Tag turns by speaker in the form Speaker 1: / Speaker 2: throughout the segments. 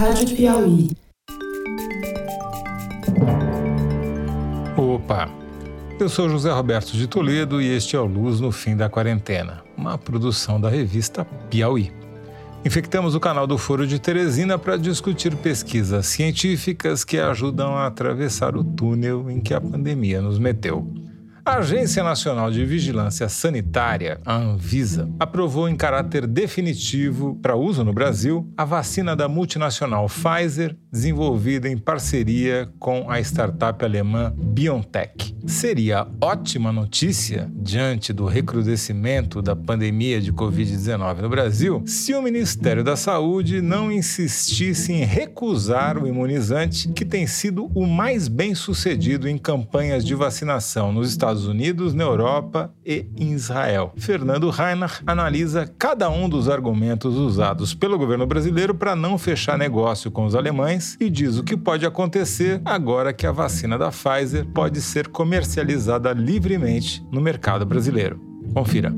Speaker 1: Rádio Piauí.
Speaker 2: Opa! Eu sou José Roberto de Toledo e este é o Luz no Fim da Quarentena, uma produção da revista Piauí. Infectamos o canal do Foro de Teresina para discutir pesquisas científicas que ajudam a atravessar o túnel em que a pandemia nos meteu. A Agência Nacional de Vigilância Sanitária, a Anvisa, aprovou em caráter definitivo para uso no Brasil a vacina da multinacional Pfizer, desenvolvida em parceria com a startup alemã BioNTech. Seria ótima notícia, diante do recrudescimento da pandemia de Covid-19 no Brasil, se o Ministério da Saúde não insistisse em recusar o imunizante que tem sido o mais bem sucedido em campanhas de vacinação nos Estados Estados Unidos, na Europa e em Israel. Fernando Reinach analisa cada um dos argumentos usados pelo governo brasileiro para não fechar negócio com os alemães e diz o que pode acontecer agora que a vacina da Pfizer pode ser comercializada livremente no mercado brasileiro. Confira.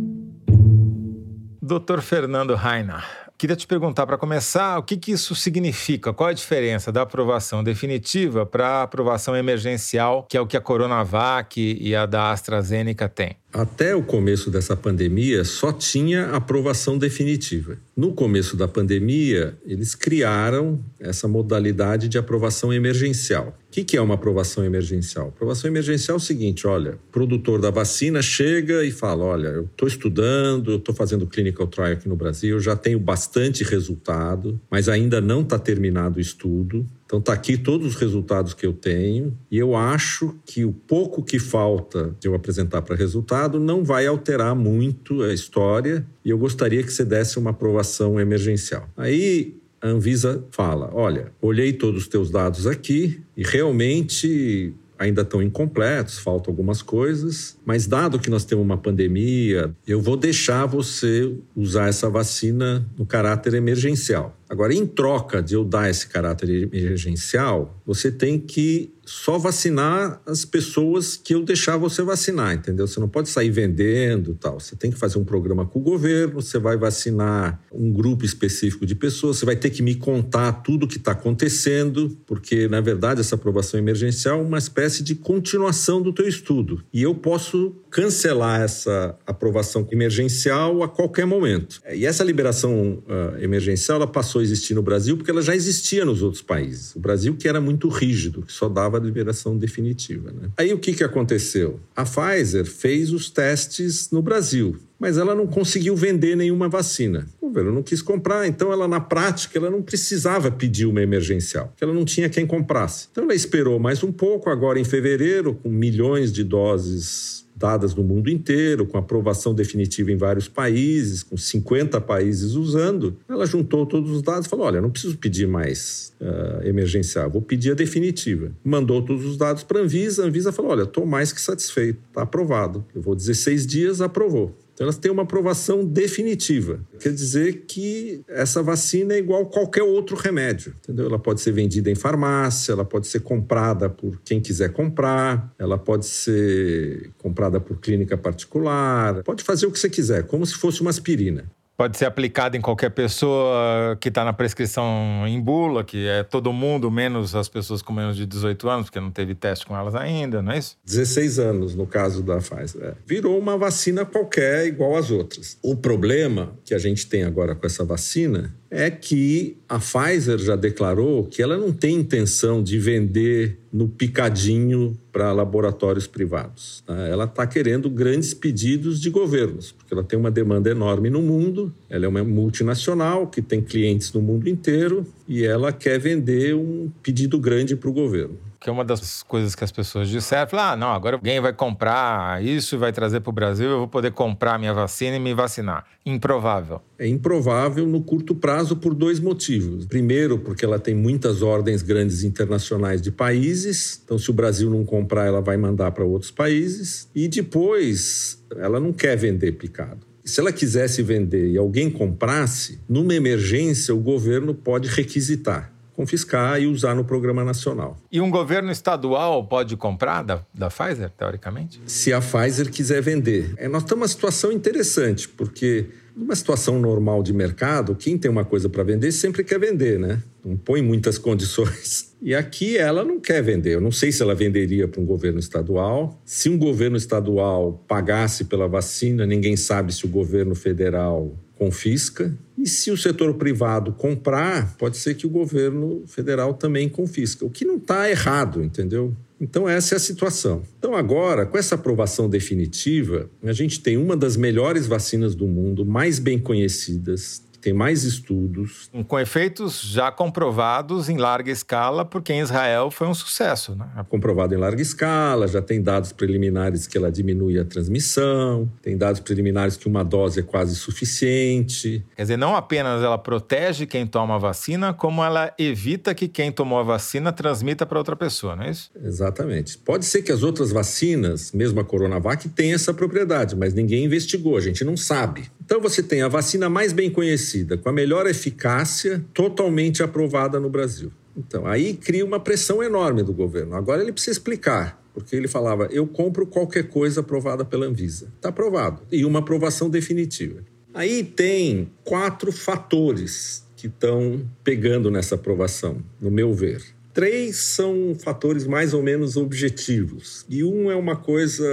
Speaker 2: Dr. Fernando Reinach, Queria te perguntar, para começar, o que, que isso significa? Qual a diferença da aprovação definitiva para a aprovação emergencial, que é o que a Coronavac e a da AstraZeneca têm?
Speaker 3: Até o começo dessa pandemia, só tinha aprovação definitiva. No começo da pandemia, eles criaram essa modalidade de aprovação emergencial. O que, é uma aprovação emergencial? Aprovação emergencial é o seguinte: olha, o produtor da vacina chega e fala: olha, eu estou estudando, eu estou fazendo clinical trial aqui no Brasil, já tenho bastante resultado, mas ainda não está terminado o estudo. Então tá aqui todos os resultados que eu tenho e eu acho que o pouco que falta de eu apresentar para resultado não vai alterar muito a história e eu gostaria que você desse uma aprovação emergencial. Aí a Anvisa fala: olha, olhei todos os teus dados aqui e realmente ainda estão incompletos, faltam algumas coisas, mas dado que nós temos uma pandemia, eu vou deixar você usar essa vacina no caráter emergencial. Agora, em troca de eu dar esse caráter emergencial, você tem que só vacinar as pessoas que eu deixar você vacinar, entendeu? Você não pode sair vendendo tal. Você tem que fazer um programa com o governo, você vai vacinar um grupo específico de pessoas, você vai ter que me contar tudo o que está acontecendo, porque, na verdade, essa aprovação emergencial é uma espécie de continuação do teu estudo. E eu posso cancelar essa aprovação emergencial a qualquer momento. E essa liberação uh, emergencial, ela passou a existir no Brasil porque ela já existia nos outros países. O Brasil que era muito rígido, que só dava a liberação definitiva. Né? Aí o que, que aconteceu? A Pfizer fez os testes no Brasil, mas ela não conseguiu vender nenhuma vacina. O governo não quis comprar, então ela na prática ela não precisava pedir uma emergencial, porque ela não tinha quem comprasse. Então ela esperou mais um pouco, agora em fevereiro, com milhões de doses dadas no mundo inteiro, com aprovação definitiva em vários países, com 50 países usando, ela juntou todos os dados e falou: olha, não preciso pedir mais uh, emergencial, vou pedir a definitiva. Mandou todos os dados para a Anvisa, a Anvisa falou: olha, estou mais que satisfeito, está aprovado. Eu vou 16 dias, aprovou. Então, elas têm uma aprovação definitiva. Quer dizer que essa vacina é igual a qualquer outro remédio, entendeu? Ela pode ser vendida em farmácia, ela pode ser comprada por quem quiser comprar, ela pode ser comprada por clínica particular, pode fazer o que você quiser, como se fosse uma aspirina
Speaker 2: pode ser aplicado em qualquer pessoa que está na prescrição em bula, que é todo mundo, menos as pessoas com menos de 18 anos, porque não teve teste com elas ainda, não é isso?
Speaker 3: 16 anos, no caso da Pfizer. É. Virou uma vacina qualquer, igual às outras. O problema que a gente tem agora com essa vacina é que a Pfizer já declarou que ela não tem intenção de vender no picadinho para laboratórios privados. Tá? Ela está querendo grandes pedidos de governos, porque ela tem uma demanda enorme no mundo, ela é uma multinacional que tem clientes no mundo inteiro e ela quer vender um pedido grande para o governo
Speaker 2: que é uma das coisas que as pessoas disseram. Ah, não, agora alguém vai comprar isso e vai trazer para o Brasil, eu vou poder comprar minha vacina e me vacinar. Improvável.
Speaker 3: É improvável no curto prazo por dois motivos. Primeiro, porque ela tem muitas ordens grandes internacionais de países, então se o Brasil não comprar, ela vai mandar para outros países. E depois, ela não quer vender picado. Se ela quisesse vender e alguém comprasse, numa emergência o governo pode requisitar confiscar e usar no programa nacional.
Speaker 2: E um governo estadual pode comprar da, da Pfizer, teoricamente?
Speaker 3: Se a Pfizer quiser vender. É, nós estamos numa situação interessante, porque numa situação normal de mercado, quem tem uma coisa para vender sempre quer vender, né? Não põe muitas condições. E aqui ela não quer vender. Eu não sei se ela venderia para um governo estadual. Se um governo estadual pagasse pela vacina, ninguém sabe se o governo federal confisca. E se o setor privado comprar, pode ser que o governo federal também confisca. O que não está errado, entendeu? Então, essa é a situação. Então, agora, com essa aprovação definitiva, a gente tem uma das melhores vacinas do mundo, mais bem conhecidas, tem mais estudos.
Speaker 2: Com efeitos já comprovados em larga escala, porque em Israel foi um sucesso. Né?
Speaker 3: Comprovado em larga escala, já tem dados preliminares que ela diminui a transmissão, tem dados preliminares que uma dose é quase suficiente.
Speaker 2: Quer dizer, não apenas ela protege quem toma a vacina, como ela evita que quem tomou a vacina transmita para outra pessoa, não é isso?
Speaker 3: Exatamente. Pode ser que as outras vacinas, mesmo a Coronavac, tenham essa propriedade, mas ninguém investigou, a gente não sabe. Então você tem a vacina mais bem conhecida, com a melhor eficácia, totalmente aprovada no Brasil. Então, aí cria uma pressão enorme do governo. Agora ele precisa explicar, porque ele falava: eu compro qualquer coisa aprovada pela Anvisa. Está aprovado. E uma aprovação definitiva. Aí tem quatro fatores que estão pegando nessa aprovação, no meu ver. Três são fatores mais ou menos objetivos, e um é uma coisa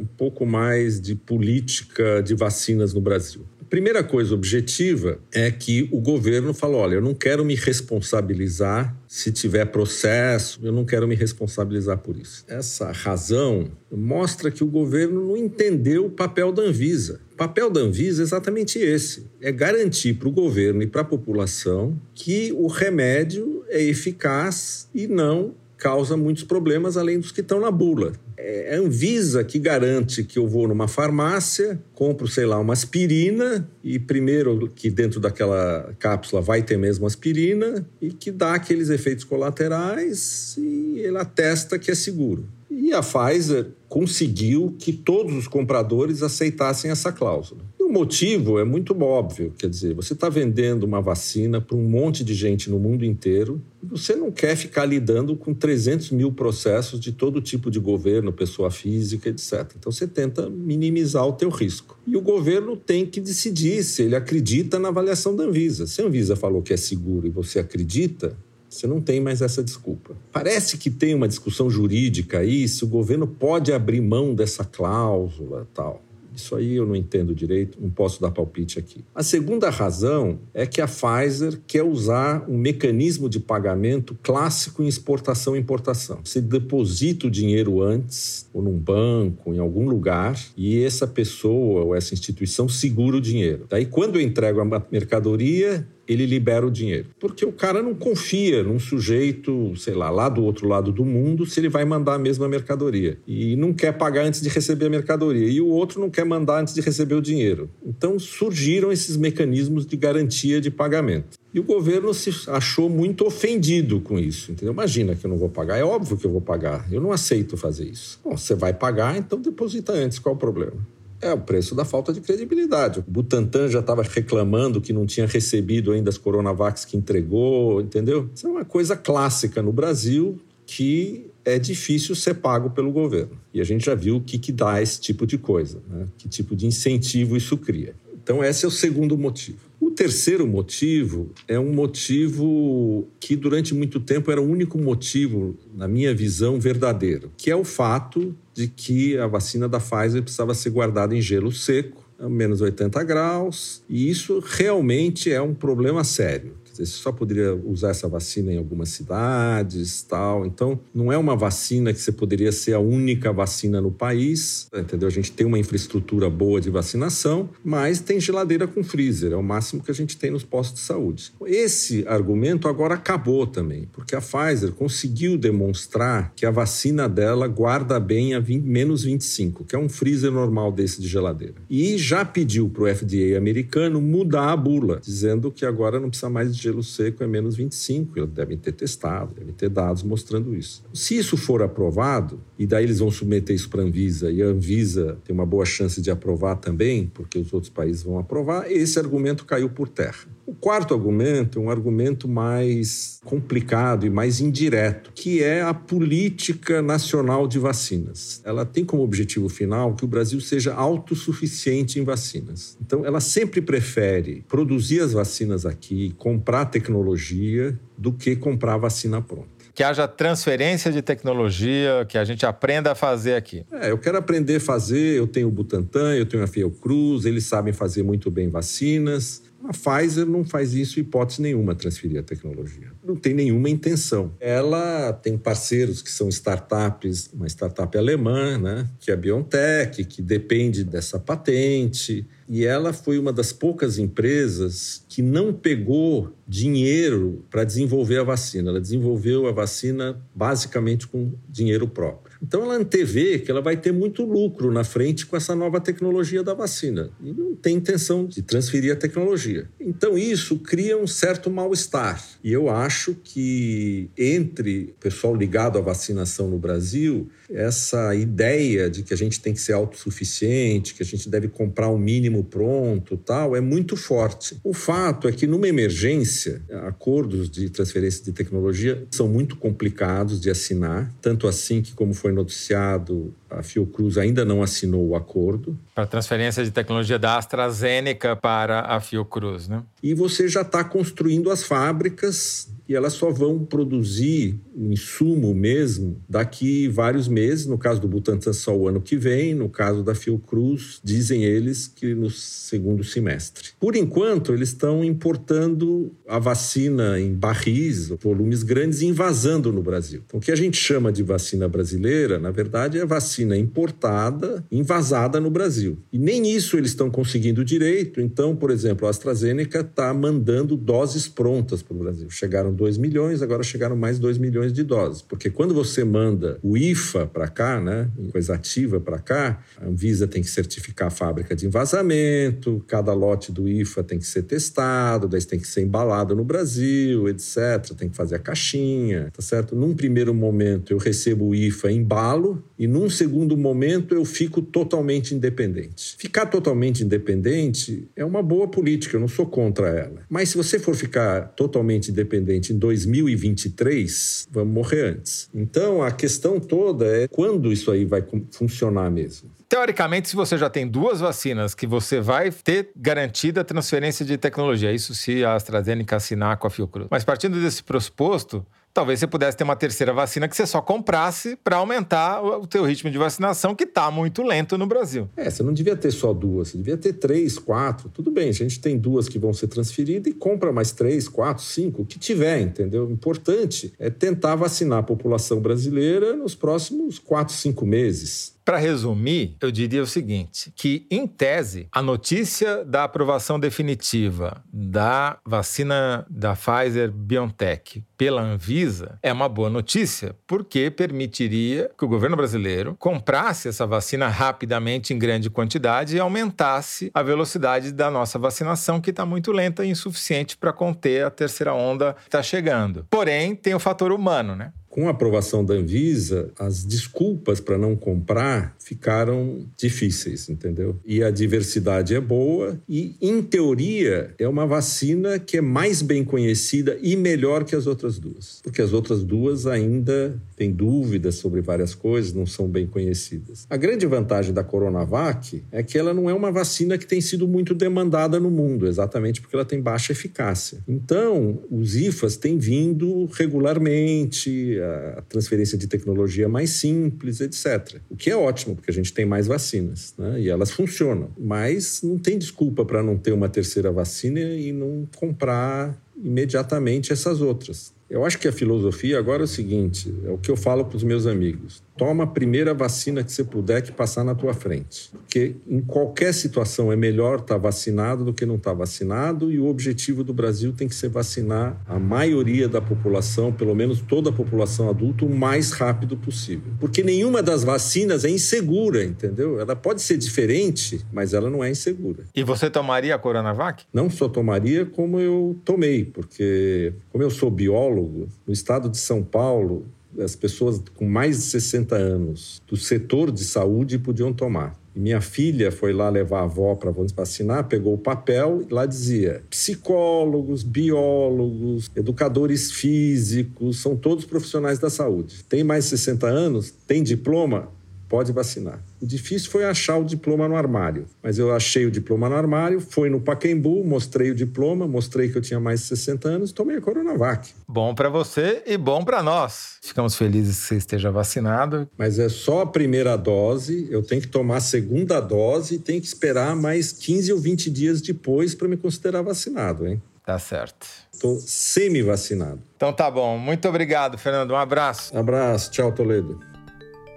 Speaker 3: um pouco mais de política de vacinas no Brasil. A primeira coisa objetiva é que o governo falou: olha, eu não quero me responsabilizar se tiver processo, eu não quero me responsabilizar por isso. Essa razão mostra que o governo não entendeu o papel da Anvisa. O papel da Anvisa é exatamente esse: é garantir para o governo e para a população que o remédio é eficaz e não causa muitos problemas além dos que estão na bula. É a Anvisa que garante que eu vou numa farmácia, compro, sei lá, uma aspirina e primeiro que dentro daquela cápsula vai ter mesmo aspirina e que dá aqueles efeitos colaterais e ela atesta que é seguro. E a Pfizer conseguiu que todos os compradores aceitassem essa cláusula. O motivo é muito óbvio, quer dizer, você está vendendo uma vacina para um monte de gente no mundo inteiro e você não quer ficar lidando com 300 mil processos de todo tipo de governo, pessoa física, etc. Então você tenta minimizar o teu risco. E o governo tem que decidir se ele acredita na avaliação da Anvisa. Se a Anvisa falou que é seguro e você acredita, você não tem mais essa desculpa. Parece que tem uma discussão jurídica aí se o governo pode abrir mão dessa cláusula tal. Isso aí eu não entendo direito, não posso dar palpite aqui. A segunda razão é que a Pfizer quer usar um mecanismo de pagamento clássico em exportação e importação. Você deposita o dinheiro antes, ou num banco, em algum lugar, e essa pessoa ou essa instituição segura o dinheiro. Daí, quando eu entrego a mercadoria, ele libera o dinheiro. Porque o cara não confia num sujeito, sei lá, lá do outro lado do mundo, se ele vai mandar a mesma mercadoria. E não quer pagar antes de receber a mercadoria. E o outro não quer mandar antes de receber o dinheiro. Então surgiram esses mecanismos de garantia de pagamento. E o governo se achou muito ofendido com isso. Entendeu? Imagina que eu não vou pagar. É óbvio que eu vou pagar. Eu não aceito fazer isso. Bom, você vai pagar, então deposita antes. Qual o problema? É o preço da falta de credibilidade. O Butantan já estava reclamando que não tinha recebido ainda as Coronavacs que entregou, entendeu? Isso é uma coisa clássica no Brasil que é difícil ser pago pelo governo. E a gente já viu o que, que dá esse tipo de coisa, né? que tipo de incentivo isso cria. Então, esse é o segundo motivo. O terceiro motivo é um motivo que durante muito tempo era o único motivo, na minha visão, verdadeiro, que é o fato de que a vacina da Pfizer precisava ser guardada em gelo seco, a menos 80 graus, e isso realmente é um problema sério. Você só poderia usar essa vacina em algumas cidades, tal. Então, não é uma vacina que você poderia ser a única vacina no país, entendeu? A gente tem uma infraestrutura boa de vacinação, mas tem geladeira com freezer, é o máximo que a gente tem nos postos de saúde. Esse argumento agora acabou também, porque a Pfizer conseguiu demonstrar que a vacina dela guarda bem a 20, menos 25, que é um freezer normal desse de geladeira. E já pediu para o FDA americano mudar a bula, dizendo que agora não precisa mais de gelo seco é menos 25. Eles devem ter testado, devem ter dados mostrando isso. Se isso for aprovado, e daí eles vão submeter isso para a Anvisa, e a Anvisa tem uma boa chance de aprovar também, porque os outros países vão aprovar, esse argumento caiu por terra. O quarto argumento é um argumento mais complicado e mais indireto, que é a política nacional de vacinas. Ela tem como objetivo final que o Brasil seja autossuficiente em vacinas. Então, ela sempre prefere produzir as vacinas aqui, comprar tecnologia, do que comprar vacina pronta
Speaker 2: que haja transferência de tecnologia, que a gente aprenda a fazer aqui.
Speaker 3: É, eu quero aprender a fazer, eu tenho o Butantan, eu tenho a Fiocruz, eles sabem fazer muito bem vacinas. A Pfizer não faz isso hipótese nenhuma, transferir a tecnologia. Não tem nenhuma intenção. Ela tem parceiros que são startups, uma startup alemã, né, que é a BioNTech, que depende dessa patente. E ela foi uma das poucas empresas que não pegou dinheiro para desenvolver a vacina. Ela desenvolveu a vacina basicamente com dinheiro próprio. Então ela antevê que ela vai ter muito lucro na frente com essa nova tecnologia da vacina. E não tem intenção de transferir a tecnologia. Então isso cria um certo mal-estar. E eu acho que entre o pessoal ligado à vacinação no Brasil, essa ideia de que a gente tem que ser autossuficiente, que a gente deve comprar o um mínimo pronto, tal, é muito forte. O fato é que numa emergência, acordos de transferência de tecnologia são muito complicados de assinar, tanto assim que como foi noticiado, a Fiocruz ainda não assinou o acordo.
Speaker 2: Para transferência de tecnologia da AstraZeneca para a Fiocruz, né?
Speaker 3: E você já está construindo as fábricas e elas só vão produzir o insumo mesmo daqui vários meses. No caso do Butantan, só o ano que vem. No caso da Fiocruz, dizem eles que no segundo semestre. Por enquanto, eles estão importando a vacina em barris, volumes grandes, e invasando no Brasil. Então, o que a gente chama de vacina brasileira, na verdade, é vacina importada, invasada no Brasil. E nem isso eles estão conseguindo direito. Então, por exemplo, a AstraZeneca está mandando doses prontas para o Brasil. Chegaram 2 milhões, agora chegaram mais 2 milhões de doses. Porque quando você manda o IFA para cá, né, coisa ativa para cá, a Anvisa tem que certificar a fábrica de envasamento, cada lote do IFA tem que ser testado, daí tem que ser embalado no Brasil, etc. Tem que fazer a caixinha, tá certo? Num primeiro momento eu recebo o IFA embalo e num segundo momento eu fico totalmente independente. Ficar totalmente independente é uma boa política, eu não sou contra ela. Mas se você for ficar totalmente independente em 2023, vamos morrer antes. Então, a questão toda é quando isso aí vai funcionar mesmo.
Speaker 2: Teoricamente, se você já tem duas vacinas que você vai ter garantida a transferência de tecnologia, isso se a AstraZeneca assinar com a Fiocruz. Mas partindo desse pressuposto, talvez você pudesse ter uma terceira vacina que você só comprasse para aumentar o teu ritmo de vacinação, que está muito lento no Brasil.
Speaker 3: É, você não devia ter só duas, você devia ter três, quatro. Tudo bem, a gente tem duas que vão ser transferidas e compra mais três, quatro, cinco, o que tiver, entendeu? O importante é tentar vacinar a população brasileira nos próximos quatro, cinco meses.
Speaker 2: Para resumir, eu diria o seguinte: que, em tese, a notícia da aprovação definitiva da vacina da Pfizer BioNTech pela Anvisa é uma boa notícia, porque permitiria que o governo brasileiro comprasse essa vacina rapidamente em grande quantidade e aumentasse a velocidade da nossa vacinação, que está muito lenta e insuficiente para conter a terceira onda que está chegando. Porém, tem o fator humano, né?
Speaker 3: Com a aprovação da Anvisa, as desculpas para não comprar ficaram difíceis, entendeu? E a diversidade é boa e, em teoria, é uma vacina que é mais bem conhecida e melhor que as outras duas. Porque as outras duas ainda têm dúvidas sobre várias coisas, não são bem conhecidas. A grande vantagem da Coronavac é que ela não é uma vacina que tem sido muito demandada no mundo, exatamente porque ela tem baixa eficácia. Então, os IFAs têm vindo regularmente, a transferência de tecnologia mais simples, etc. O que é ótimo, porque a gente tem mais vacinas, né? E elas funcionam. Mas não tem desculpa para não ter uma terceira vacina e não comprar imediatamente essas outras. Eu acho que a filosofia agora é o seguinte: é o que eu falo para os meus amigos. Toma a primeira vacina que você puder que passar na tua frente. Porque em qualquer situação é melhor estar tá vacinado do que não estar tá vacinado, e o objetivo do Brasil tem que ser vacinar a maioria da população, pelo menos toda a população adulta, o mais rápido possível. Porque nenhuma das vacinas é insegura, entendeu? Ela pode ser diferente, mas ela não é insegura.
Speaker 2: E você tomaria a Coronavac?
Speaker 3: Não só tomaria, como eu tomei, porque como eu sou biólogo, no estado de São Paulo, as pessoas com mais de 60 anos do setor de saúde podiam tomar. Minha filha foi lá levar a avó para vacinar, pegou o papel e lá dizia: psicólogos, biólogos, educadores físicos, são todos profissionais da saúde. Tem mais de 60 anos? Tem diploma? Pode vacinar. O difícil foi achar o diploma no armário, mas eu achei o diploma no armário, fui no Paquembu, mostrei o diploma, mostrei que eu tinha mais de 60 anos, tomei a Coronavac.
Speaker 2: Bom para você e bom para nós. Ficamos felizes que você esteja vacinado.
Speaker 3: Mas é só a primeira dose, eu tenho que tomar a segunda dose e tenho que esperar mais 15 ou 20 dias depois para me considerar vacinado, hein?
Speaker 2: Tá certo.
Speaker 3: Estou semi-vacinado.
Speaker 2: Então tá bom. Muito obrigado, Fernando. Um abraço.
Speaker 3: Abraço. Tchau, Toledo.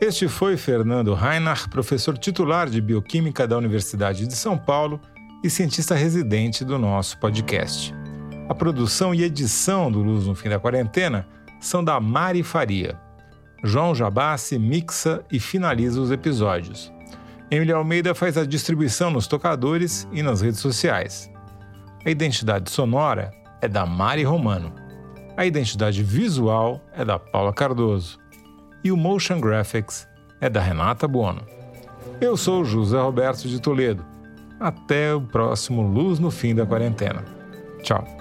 Speaker 2: Este foi Fernando Reinach, professor titular de Bioquímica da Universidade de São Paulo e cientista residente do nosso podcast. A produção e edição do Luz no Fim da Quarentena são da Mari Faria. João Jabassi mixa e finaliza os episódios. Emília Almeida faz a distribuição nos tocadores e nas redes sociais. A identidade sonora é da Mari Romano. A identidade visual é da Paula Cardoso e o Motion Graphics é da Renata Buono. Eu sou José Roberto de Toledo. Até o próximo Luz no Fim da Quarentena. Tchau.